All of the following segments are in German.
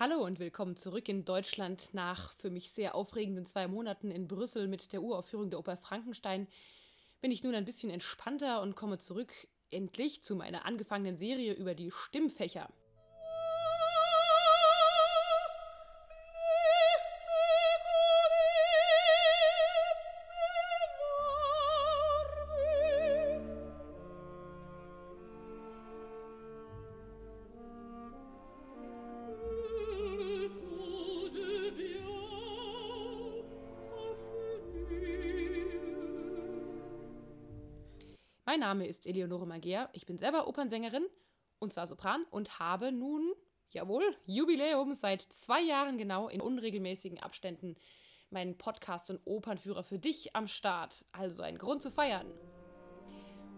Hallo und willkommen zurück in Deutschland nach für mich sehr aufregenden zwei Monaten in Brüssel mit der Uraufführung der Oper Frankenstein. Bin ich nun ein bisschen entspannter und komme zurück endlich zu meiner angefangenen Serie über die Stimmfächer. Mein Name ist Eleonore Mager, ich bin selber Opernsängerin und zwar Sopran und habe nun, jawohl, Jubiläum seit zwei Jahren genau in unregelmäßigen Abständen meinen Podcast und Opernführer für dich am Start. Also ein Grund zu feiern.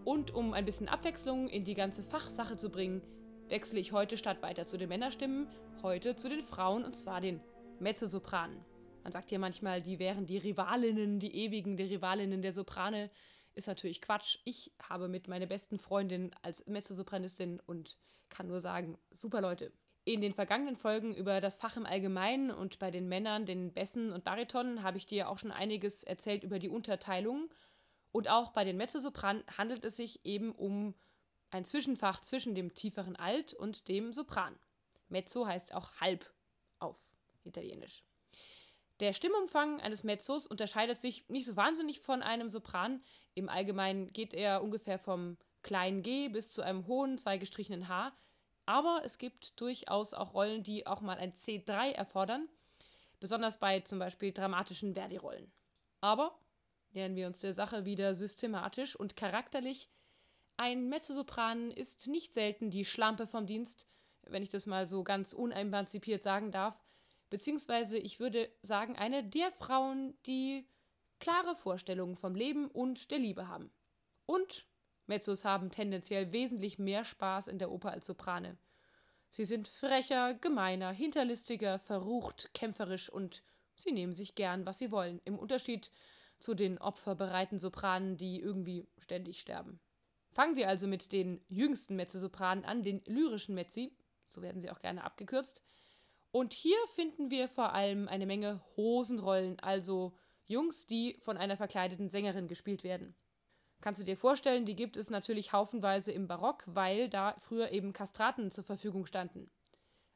Und um ein bisschen Abwechslung in die ganze Fachsache zu bringen, wechsle ich heute statt weiter zu den Männerstimmen, heute zu den Frauen und zwar den Mezzosopranen. Man sagt ja manchmal, die wären die Rivalinnen, die ewigen, die Rivalinnen der Soprane ist natürlich Quatsch. Ich habe mit meiner besten Freundin als Mezzosopranistin und kann nur sagen, super Leute. In den vergangenen Folgen über das Fach im Allgemeinen und bei den Männern, den Bässen und Baritonen, habe ich dir auch schon einiges erzählt über die Unterteilung. Und auch bei den Mezzosopran handelt es sich eben um ein Zwischenfach zwischen dem tieferen Alt und dem Sopran. Mezzo heißt auch halb auf Italienisch. Der Stimmumfang eines Mezzos unterscheidet sich nicht so wahnsinnig von einem Sopran. Im Allgemeinen geht er ungefähr vom kleinen G bis zu einem hohen zweigestrichenen H. Aber es gibt durchaus auch Rollen, die auch mal ein C3 erfordern. Besonders bei zum Beispiel dramatischen Verdi-Rollen. Aber nähern wir uns der Sache wieder systematisch und charakterlich. Ein Mezzosopran ist nicht selten die Schlampe vom Dienst, wenn ich das mal so ganz unemanzipiert sagen darf beziehungsweise ich würde sagen, eine der Frauen, die klare Vorstellungen vom Leben und der Liebe haben. Und Mezzos haben tendenziell wesentlich mehr Spaß in der Oper als Soprane. Sie sind frecher, gemeiner, hinterlistiger, verrucht, kämpferisch und sie nehmen sich gern, was sie wollen, im Unterschied zu den opferbereiten Sopranen, die irgendwie ständig sterben. Fangen wir also mit den jüngsten Mezzosopranen an, den lyrischen Mezzi, so werden sie auch gerne abgekürzt, und hier finden wir vor allem eine Menge Hosenrollen, also Jungs, die von einer verkleideten Sängerin gespielt werden. Kannst du dir vorstellen, die gibt es natürlich haufenweise im Barock, weil da früher eben Kastraten zur Verfügung standen.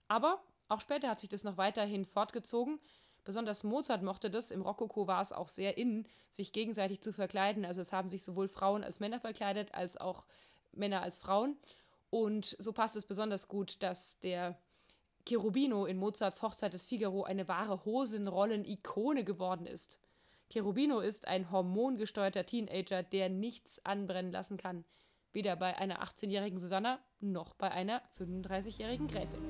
Aber auch später hat sich das noch weiterhin fortgezogen. Besonders Mozart mochte das. Im Rokoko war es auch sehr in, sich gegenseitig zu verkleiden. Also es haben sich sowohl Frauen als Männer verkleidet, als auch Männer als Frauen. Und so passt es besonders gut, dass der Cherubino in Mozarts Hochzeit des Figaro eine wahre Hosenrollen-Ikone geworden ist. Cherubino ist ein hormongesteuerter Teenager, der nichts anbrennen lassen kann. Weder bei einer 18-jährigen Susanna noch bei einer 35-jährigen Gräfin.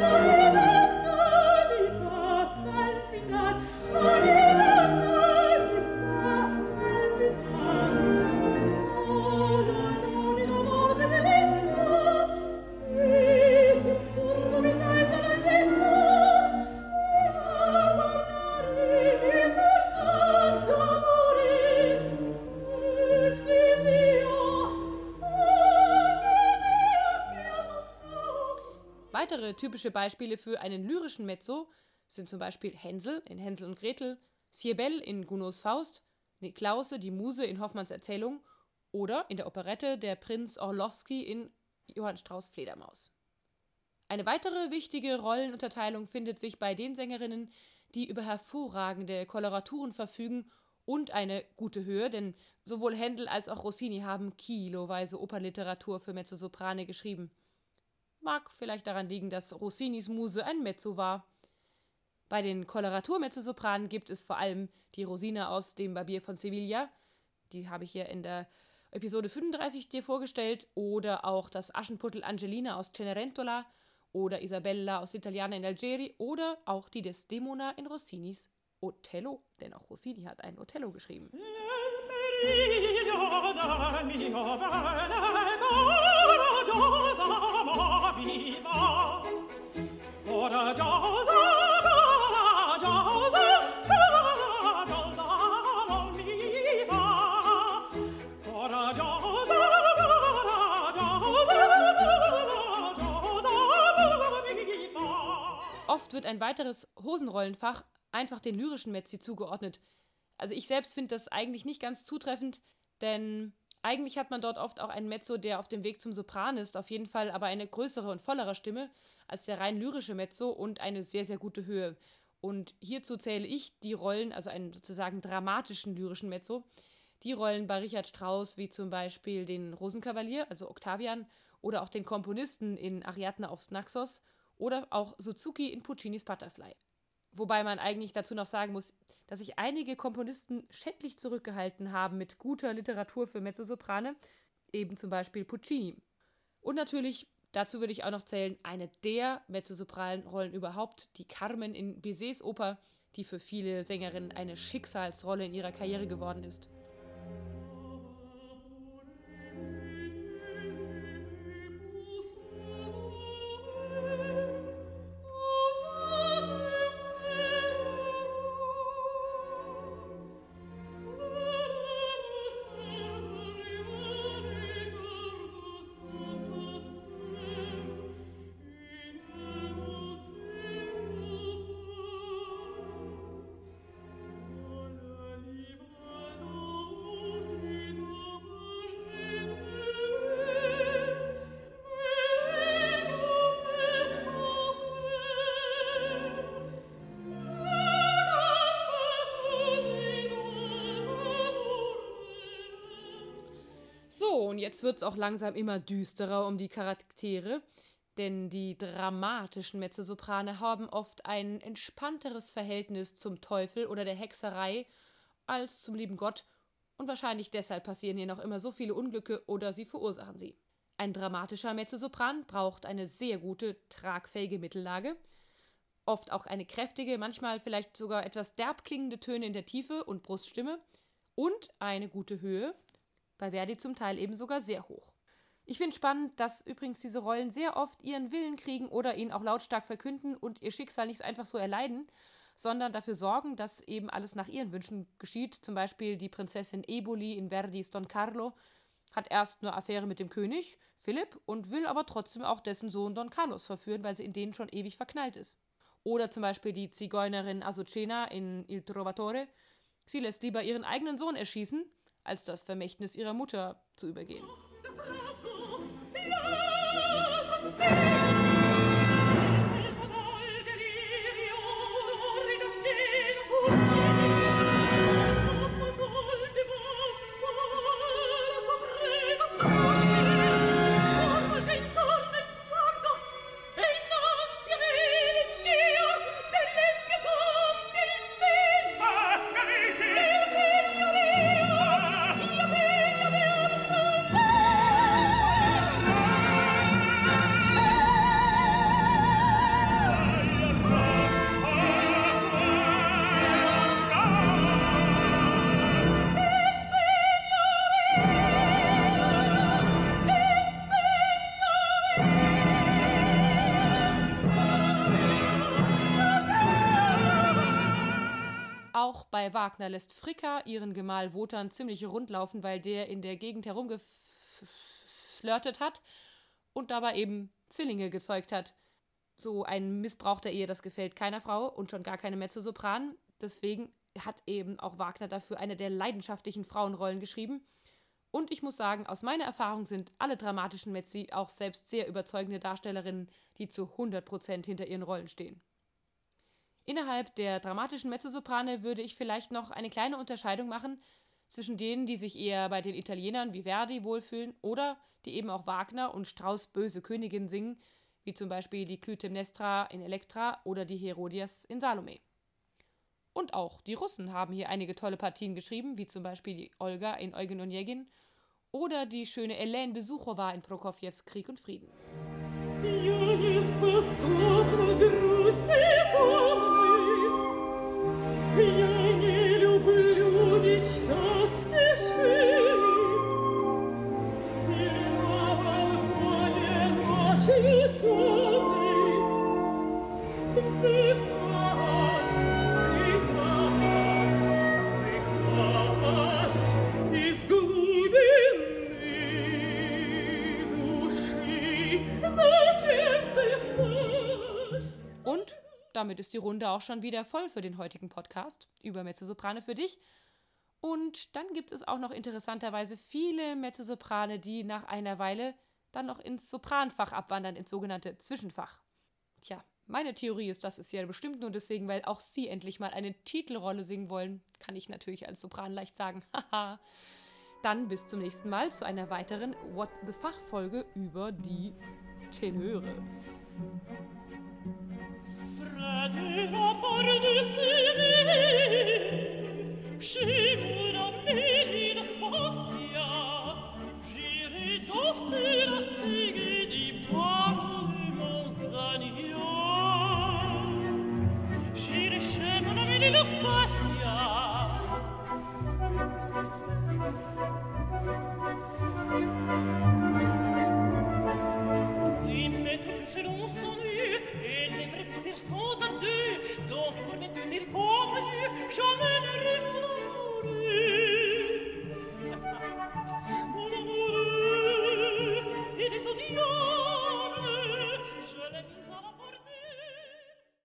Weitere typische Beispiele für einen lyrischen Mezzo sind zum Beispiel Hänsel in Hänsel und Gretel, Siebel in Gounods Faust, Niklause, die Muse in Hoffmanns Erzählung oder in der Operette der Prinz Orlowski in Johann Strauß Fledermaus. Eine weitere wichtige Rollenunterteilung findet sich bei den Sängerinnen, die über hervorragende Koloraturen verfügen und eine gute Höhe, denn sowohl Händel als auch Rossini haben kiloweise Opernliteratur für Mezzosoprane geschrieben. Mag vielleicht daran liegen, dass Rossinis Muse ein Mezzo war. Bei den Koloratur-Mezzosopranen gibt es vor allem die Rosina aus dem Barbier von Sevilla, die habe ich hier in der Episode 35 dir vorgestellt, oder auch das Aschenputtel Angelina aus Cenerentola oder Isabella aus Italiana in Algeri oder auch die Desdemona in Rossinis Othello, denn auch Rossini hat ein Othello geschrieben. Oft wird ein weiteres Hosenrollenfach einfach den lyrischen Metzi zugeordnet. Also ich selbst finde das eigentlich nicht ganz zutreffend, denn eigentlich hat man dort oft auch einen Mezzo, der auf dem Weg zum Sopran ist, auf jeden Fall aber eine größere und vollere Stimme als der rein lyrische Mezzo und eine sehr, sehr gute Höhe. Und hierzu zähle ich die Rollen, also einen sozusagen dramatischen lyrischen Mezzo, die Rollen bei Richard Strauss, wie zum Beispiel den Rosenkavalier, also Octavian, oder auch den Komponisten in Ariadne aufs Naxos oder auch Suzuki in Puccinis Butterfly. Wobei man eigentlich dazu noch sagen muss, dass sich einige Komponisten schändlich zurückgehalten haben mit guter Literatur für Mezzosoprane, eben zum Beispiel Puccini. Und natürlich, dazu würde ich auch noch zählen, eine der mezzosopranen Rollen überhaupt, die Carmen in Bizets Oper, die für viele Sängerinnen eine Schicksalsrolle in ihrer Karriere geworden ist. Und jetzt wird es auch langsam immer düsterer um die Charaktere, denn die dramatischen Mezzosoprane haben oft ein entspannteres Verhältnis zum Teufel oder der Hexerei als zum lieben Gott und wahrscheinlich deshalb passieren hier noch immer so viele Unglücke oder sie verursachen sie. Ein dramatischer Mezzosopran braucht eine sehr gute, tragfähige Mittellage, oft auch eine kräftige, manchmal vielleicht sogar etwas derb klingende Töne in der Tiefe und Bruststimme und eine gute Höhe, bei Verdi zum Teil eben sogar sehr hoch. Ich finde spannend, dass übrigens diese Rollen sehr oft ihren Willen kriegen oder ihn auch lautstark verkünden und ihr Schicksal nicht einfach so erleiden, sondern dafür sorgen, dass eben alles nach ihren Wünschen geschieht. Zum Beispiel die Prinzessin Eboli in Verdis Don Carlo hat erst eine Affäre mit dem König, Philipp, und will aber trotzdem auch dessen Sohn Don Carlos verführen, weil sie in den schon ewig verknallt ist. Oder zum Beispiel die Zigeunerin Azucena in Il Trovatore. Sie lässt lieber ihren eigenen Sohn erschießen, als das Vermächtnis ihrer Mutter zu übergehen. Bei Wagner lässt Fricka ihren Gemahl Wotan ziemlich rundlaufen, weil der in der Gegend herumgeflirtet hat und dabei eben Zwillinge gezeugt hat. So ein Missbrauch der Ehe, das gefällt keiner Frau und schon gar keine Mezzosopran. Deswegen hat eben auch Wagner dafür eine der leidenschaftlichen Frauenrollen geschrieben. Und ich muss sagen, aus meiner Erfahrung sind alle dramatischen Mezzi auch selbst sehr überzeugende Darstellerinnen, die zu 100% hinter ihren Rollen stehen. Innerhalb der dramatischen Mezzosoprane würde ich vielleicht noch eine kleine Unterscheidung machen zwischen denen, die sich eher bei den Italienern wie Verdi wohlfühlen oder die eben auch Wagner und Strauss Böse Königin singen, wie zum Beispiel die Clytemnestra in Elektra oder die Herodias in Salome. Und auch die Russen haben hier einige tolle Partien geschrieben, wie zum Beispiel die Olga in Eugen Onegin oder die schöne Helene Besuchowa in Prokofjews Krieg und Frieden. Я damit ist die Runde auch schon wieder voll für den heutigen Podcast über Mezzosoprane für dich. Und dann gibt es auch noch interessanterweise viele Mezzosoprane, die nach einer Weile dann noch ins Sopranfach abwandern, ins sogenannte Zwischenfach. Tja, meine Theorie ist, das ist ja bestimmt nur deswegen, weil auch sie endlich mal eine Titelrolle singen wollen. Kann ich natürlich als Sopran leicht sagen. Haha. dann bis zum nächsten Mal zu einer weiteren What the Fach-Folge über die Tenöre. du vapor du soleil